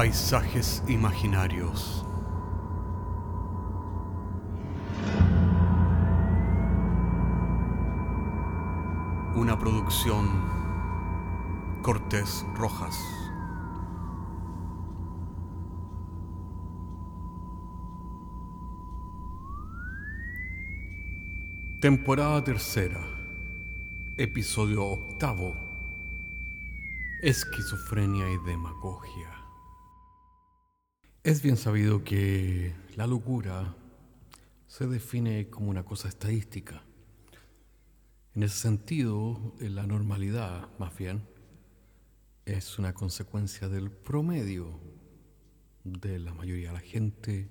Paisajes imaginarios. Una producción Cortés Rojas. Temporada tercera. Episodio octavo. Esquizofrenia y demagogia. Es bien sabido que la locura se define como una cosa estadística. En ese sentido, la normalidad, más bien, es una consecuencia del promedio de la mayoría de la gente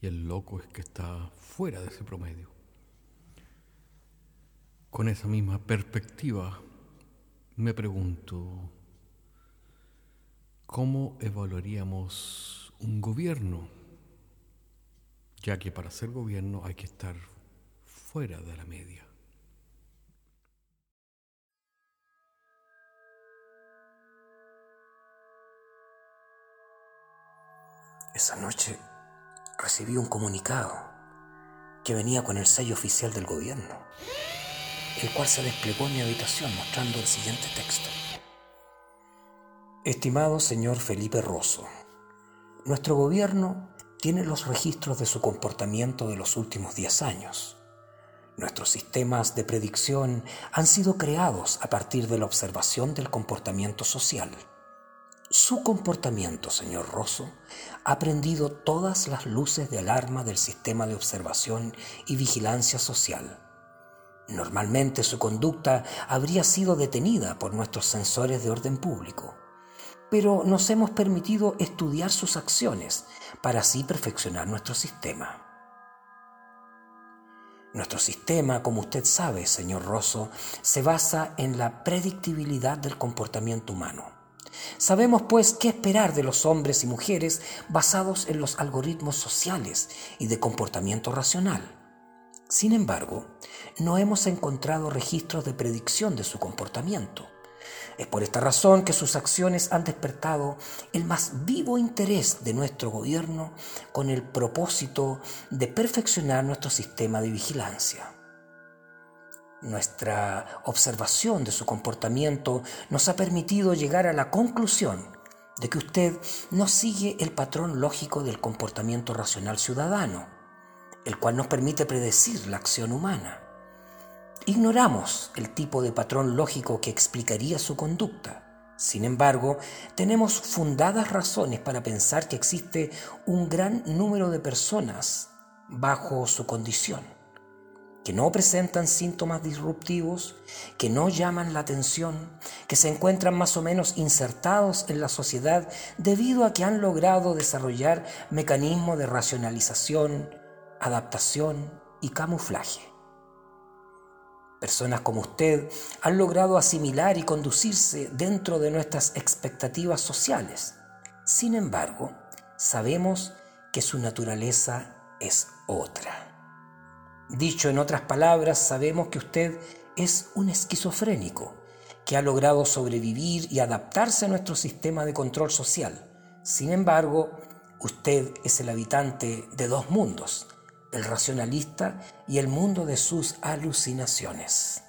y el loco es que está fuera de ese promedio. Con esa misma perspectiva, me pregunto, ¿cómo evaluaríamos un gobierno? Ya que para ser gobierno hay que estar fuera de la media. Esa noche recibí un comunicado que venía con el sello oficial del gobierno el cual se desplegó en mi habitación mostrando el siguiente texto. Estimado señor Felipe Rosso, nuestro gobierno tiene los registros de su comportamiento de los últimos 10 años. Nuestros sistemas de predicción han sido creados a partir de la observación del comportamiento social. Su comportamiento, señor Rosso, ha prendido todas las luces de alarma del sistema de observación y vigilancia social Normalmente su conducta habría sido detenida por nuestros sensores de orden público, pero nos hemos permitido estudiar sus acciones para así perfeccionar nuestro sistema. Nuestro sistema, como usted sabe, señor Rosso, se basa en la predictibilidad del comportamiento humano. Sabemos, pues, qué esperar de los hombres y mujeres basados en los algoritmos sociales y de comportamiento racional. Sin embargo, no hemos encontrado registros de predicción de su comportamiento. Es por esta razón que sus acciones han despertado el más vivo interés de nuestro gobierno con el propósito de perfeccionar nuestro sistema de vigilancia. Nuestra observación de su comportamiento nos ha permitido llegar a la conclusión de que usted no sigue el patrón lógico del comportamiento racional ciudadano el cual nos permite predecir la acción humana. Ignoramos el tipo de patrón lógico que explicaría su conducta. Sin embargo, tenemos fundadas razones para pensar que existe un gran número de personas bajo su condición, que no presentan síntomas disruptivos, que no llaman la atención, que se encuentran más o menos insertados en la sociedad debido a que han logrado desarrollar mecanismos de racionalización, adaptación y camuflaje. Personas como usted han logrado asimilar y conducirse dentro de nuestras expectativas sociales. Sin embargo, sabemos que su naturaleza es otra. Dicho en otras palabras, sabemos que usted es un esquizofrénico que ha logrado sobrevivir y adaptarse a nuestro sistema de control social. Sin embargo, usted es el habitante de dos mundos, el racionalista y el mundo de sus alucinaciones.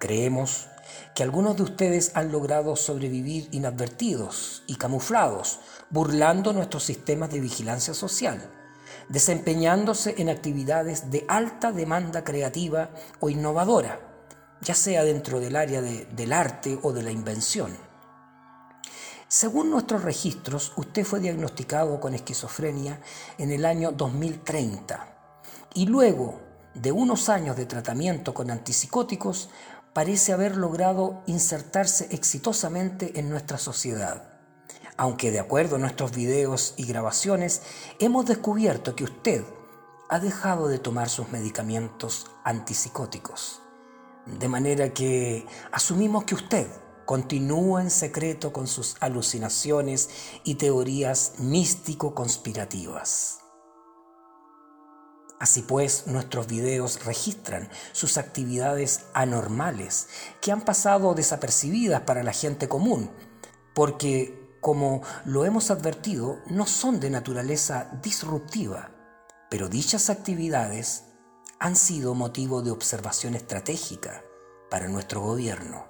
Creemos que algunos de ustedes han logrado sobrevivir inadvertidos y camuflados, burlando nuestros sistemas de vigilancia social, desempeñándose en actividades de alta demanda creativa o innovadora, ya sea dentro del área del arte o de la invención según nuestros registros, usted fue diagnosticado con esquizofrenia en el año 2030 y luego de unos años de tratamiento con antipsicóticos parece haber logrado insertarse exitosamente en nuestra sociedad. Aunque de acuerdo a nuestros videos y grabaciones hemos descubierto que usted ha dejado de tomar sus medicamentos antipsicóticos. De manera que asumimos que usted continúa en secreto con sus alucinaciones y teorías místico-conspirativas. Así pues, nuestros videos registran sus actividades anormales que han pasado desapercibidas para la gente común, porque como lo hemos advertido, no son de naturaleza disruptiva, pero dichas actividades han sido motivo de observación estratégica para nuestro gobierno.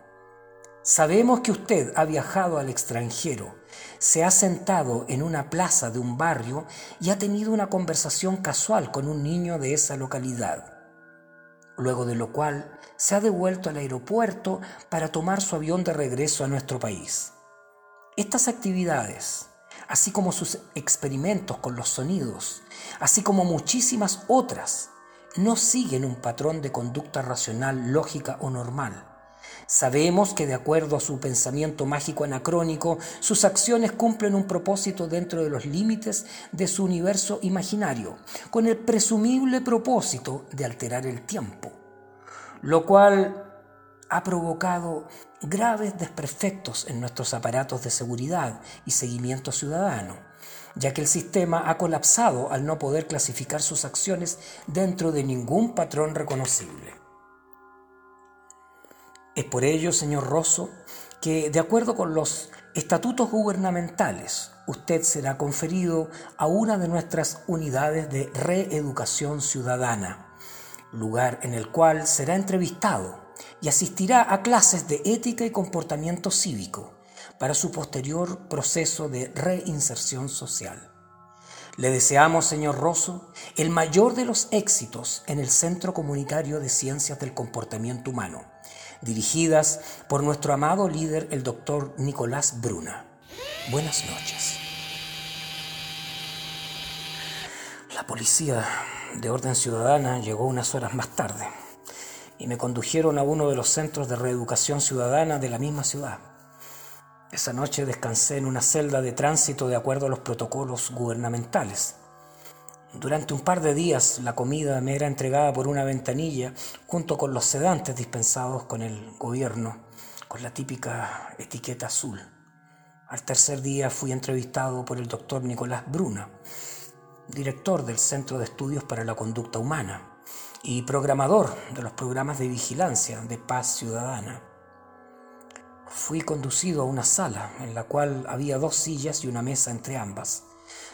Sabemos que usted ha viajado al extranjero, se ha sentado en una plaza de un barrio y ha tenido una conversación casual con un niño de esa localidad, luego de lo cual se ha devuelto al aeropuerto para tomar su avión de regreso a nuestro país. Estas actividades, así como sus experimentos con los sonidos, así como muchísimas otras, no siguen un patrón de conducta racional, lógica o normal. Sabemos que de acuerdo a su pensamiento mágico anacrónico, sus acciones cumplen un propósito dentro de los límites de su universo imaginario, con el presumible propósito de alterar el tiempo, lo cual ha provocado graves desperfectos en nuestros aparatos de seguridad y seguimiento ciudadano, ya que el sistema ha colapsado al no poder clasificar sus acciones dentro de ningún patrón reconocible. Es por ello, señor Rosso, que de acuerdo con los estatutos gubernamentales, usted será conferido a una de nuestras unidades de reeducación ciudadana, lugar en el cual será entrevistado y asistirá a clases de ética y comportamiento cívico para su posterior proceso de reinserción social. Le deseamos, señor Rosso, el mayor de los éxitos en el Centro Comunitario de Ciencias del Comportamiento Humano, dirigidas por nuestro amado líder, el doctor Nicolás Bruna. Buenas noches. La policía de orden ciudadana llegó unas horas más tarde y me condujeron a uno de los centros de reeducación ciudadana de la misma ciudad. Esa noche descansé en una celda de tránsito de acuerdo a los protocolos gubernamentales. Durante un par de días la comida me era entregada por una ventanilla junto con los sedantes dispensados con el gobierno, con la típica etiqueta azul. Al tercer día fui entrevistado por el doctor Nicolás Bruna, director del Centro de Estudios para la Conducta Humana y programador de los programas de vigilancia de paz ciudadana. Fui conducido a una sala en la cual había dos sillas y una mesa entre ambas.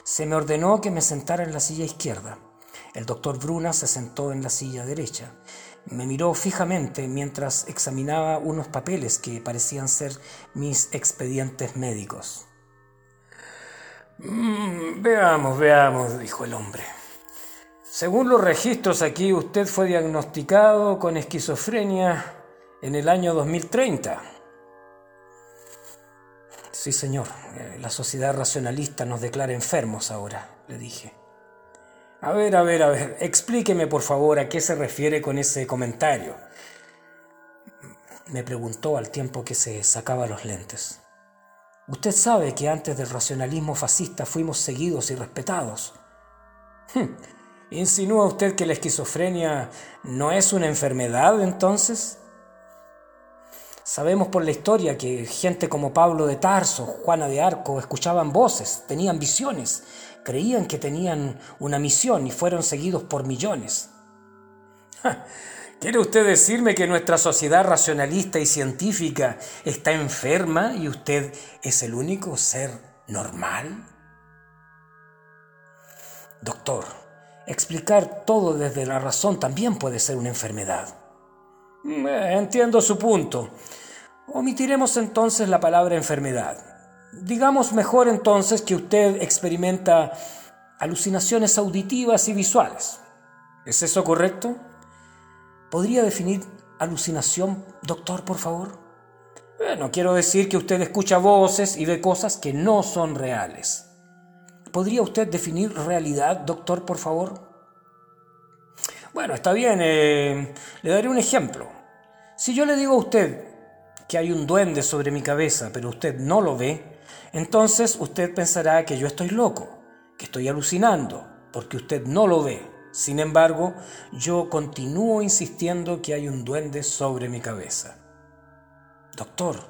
Se me ordenó que me sentara en la silla izquierda. El doctor Bruna se sentó en la silla derecha. Me miró fijamente mientras examinaba unos papeles que parecían ser mis expedientes médicos. Mm, veamos, veamos, dijo el hombre. Según los registros aquí, usted fue diagnosticado con esquizofrenia en el año 2030. Sí, señor, eh, la sociedad racionalista nos declara enfermos ahora, le dije. A ver, a ver, a ver, explíqueme por favor a qué se refiere con ese comentario. Me preguntó al tiempo que se sacaba los lentes. Usted sabe que antes del racionalismo fascista fuimos seguidos y respetados. Hmm, ¿Insinúa usted que la esquizofrenia no es una enfermedad entonces? Sabemos por la historia que gente como Pablo de Tarso, Juana de Arco, escuchaban voces, tenían visiones, creían que tenían una misión y fueron seguidos por millones. ¿Quiere usted decirme que nuestra sociedad racionalista y científica está enferma y usted es el único ser normal? Doctor, Explicar todo desde la razón también puede ser una enfermedad. Mm, eh, entiendo su punto. Omitiremos entonces la palabra enfermedad. Digamos mejor entonces que usted experimenta alucinaciones auditivas y visuales. ¿Es eso correcto? ¿Podría definir alucinación, doctor, por favor? Bueno, quiero decir que usted escucha voces y ve cosas que no son reales. ¿Podría usted definir realidad, doctor, por favor? Bueno, está bien, eh, le daré un ejemplo. Si yo le digo a usted que hay un duende sobre mi cabeza, pero usted no lo ve, entonces usted pensará que yo estoy loco, que estoy alucinando, porque usted no lo ve. Sin embargo, yo continúo insistiendo que hay un duende sobre mi cabeza. Doctor,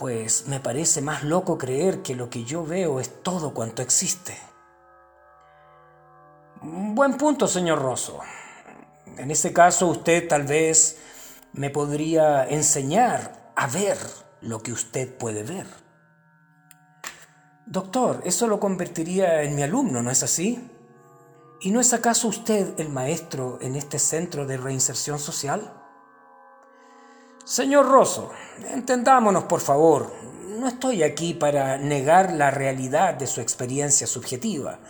pues me parece más loco creer que lo que yo veo es todo cuanto existe. Buen punto, señor Rosso. En ese caso usted tal vez me podría enseñar a ver lo que usted puede ver. Doctor, eso lo convertiría en mi alumno, ¿no es así? ¿Y no es acaso usted el maestro en este centro de reinserción social? Señor Rosso, entendámonos por favor. No estoy aquí para negar la realidad de su experiencia subjetiva.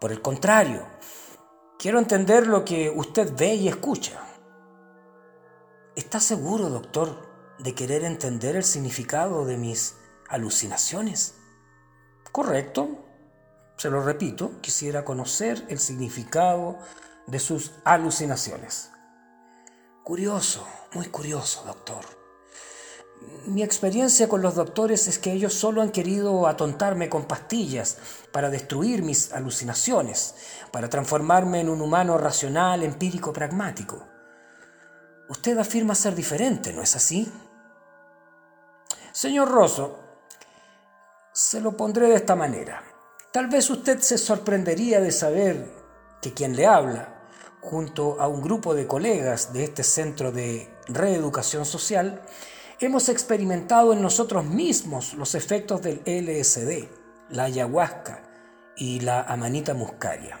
Por el contrario, quiero entender lo que usted ve y escucha. ¿Está seguro, doctor, de querer entender el significado de mis alucinaciones? Correcto. Se lo repito, quisiera conocer el significado de sus alucinaciones. Curioso, muy curioso, doctor. Mi experiencia con los doctores es que ellos solo han querido atontarme con pastillas para destruir mis alucinaciones, para transformarme en un humano racional, empírico, pragmático. Usted afirma ser diferente, ¿no es así? Señor Rosso, se lo pondré de esta manera. Tal vez usted se sorprendería de saber que quien le habla, junto a un grupo de colegas de este centro de reeducación social, hemos experimentado en nosotros mismos los efectos del LSD, la ayahuasca y la amanita muscaria.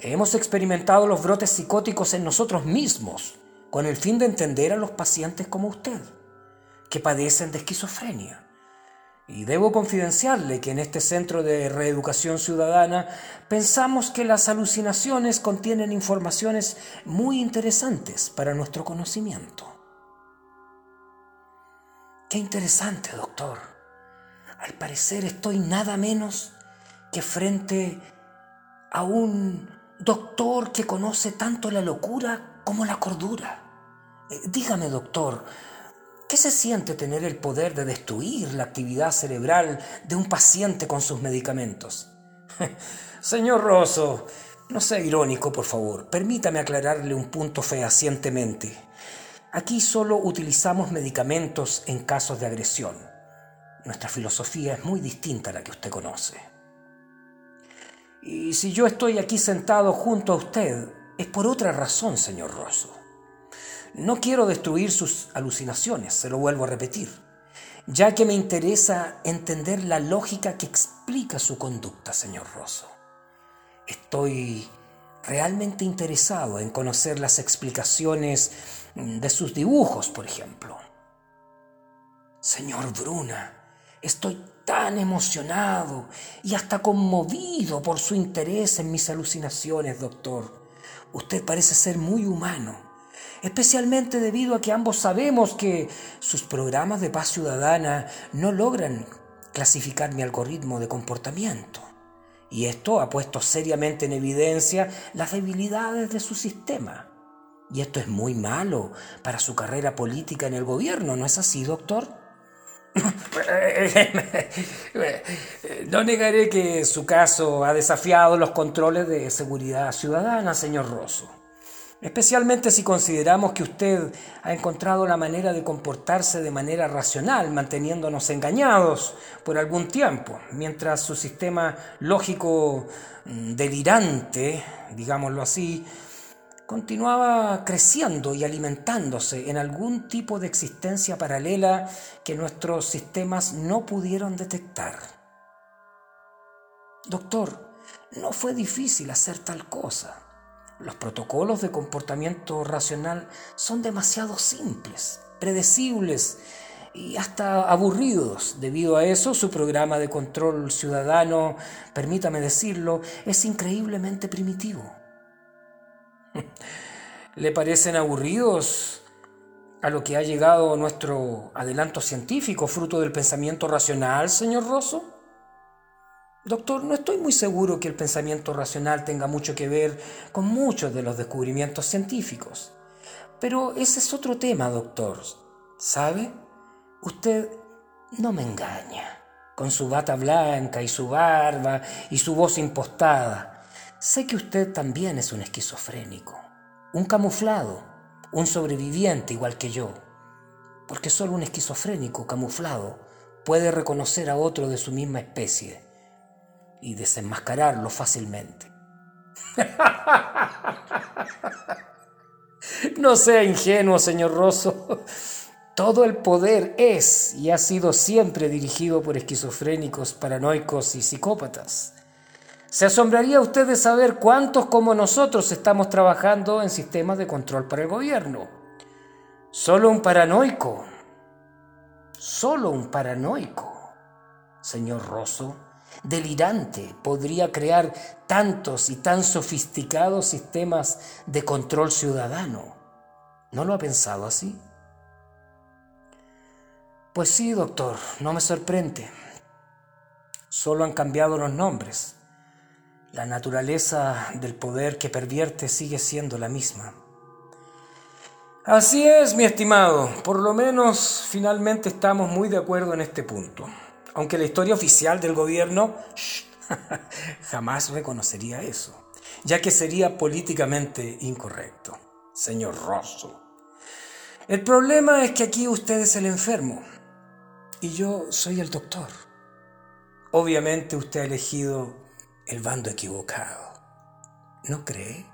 Hemos experimentado los brotes psicóticos en nosotros mismos con el fin de entender a los pacientes como usted, que padecen de esquizofrenia. Y debo confidenciarle que en este centro de reeducación ciudadana pensamos que las alucinaciones contienen informaciones muy interesantes para nuestro conocimiento. Qué interesante, doctor. Al parecer estoy nada menos que frente a un doctor que conoce tanto la locura como la cordura. Eh, dígame, doctor, ¿qué se siente tener el poder de destruir la actividad cerebral de un paciente con sus medicamentos? Señor Rosso, no sea irónico, por favor. Permítame aclararle un punto fehacientemente. Aquí solo utilizamos medicamentos en casos de agresión. Nuestra filosofía es muy distinta a la que usted conoce. Y si yo estoy aquí sentado junto a usted, es por otra razón, señor Rosso. No quiero destruir sus alucinaciones, se lo vuelvo a repetir, ya que me interesa entender la lógica que explica su conducta, señor Rosso. Estoy realmente interesado en conocer las explicaciones de sus dibujos, por ejemplo. Señor Bruna, estoy tan emocionado y hasta conmovido por su interés en mis alucinaciones, doctor. Usted parece ser muy humano, especialmente debido a que ambos sabemos que sus programas de paz ciudadana no logran clasificar mi algoritmo de comportamiento. Y esto ha puesto seriamente en evidencia las debilidades de su sistema. Y esto es muy malo para su carrera política en el gobierno, ¿no es así, doctor? No negaré que su caso ha desafiado los controles de seguridad ciudadana, señor Rosso. Especialmente si consideramos que usted ha encontrado la manera de comportarse de manera racional, manteniéndonos engañados por algún tiempo, mientras su sistema lógico mm, delirante, digámoslo así, continuaba creciendo y alimentándose en algún tipo de existencia paralela que nuestros sistemas no pudieron detectar. Doctor, no fue difícil hacer tal cosa. Los protocolos de comportamiento racional son demasiado simples, predecibles y hasta aburridos. Debido a eso, su programa de control ciudadano, permítame decirlo, es increíblemente primitivo. ¿Le parecen aburridos a lo que ha llegado nuestro adelanto científico, fruto del pensamiento racional, señor Rosso? Doctor, no estoy muy seguro que el pensamiento racional tenga mucho que ver con muchos de los descubrimientos científicos. Pero ese es otro tema, doctor. ¿Sabe? Usted no me engaña, con su bata blanca y su barba y su voz impostada. Sé que usted también es un esquizofrénico, un camuflado, un sobreviviente igual que yo, porque solo un esquizofrénico camuflado puede reconocer a otro de su misma especie y desenmascararlo fácilmente. No sea ingenuo, señor Rosso. Todo el poder es y ha sido siempre dirigido por esquizofrénicos, paranoicos y psicópatas. Se asombraría usted de saber cuántos como nosotros estamos trabajando en sistemas de control para el gobierno. Solo un paranoico, solo un paranoico, señor Rosso, delirante, podría crear tantos y tan sofisticados sistemas de control ciudadano. ¿No lo ha pensado así? Pues sí, doctor, no me sorprende. Solo han cambiado los nombres. La naturaleza del poder que pervierte sigue siendo la misma. Así es, mi estimado. Por lo menos finalmente estamos muy de acuerdo en este punto. Aunque la historia oficial del gobierno jamás reconocería eso, ya que sería políticamente incorrecto. Señor Rosso. El problema es que aquí usted es el enfermo y yo soy el doctor. Obviamente usted ha elegido el bando equivocado. ¿No cree?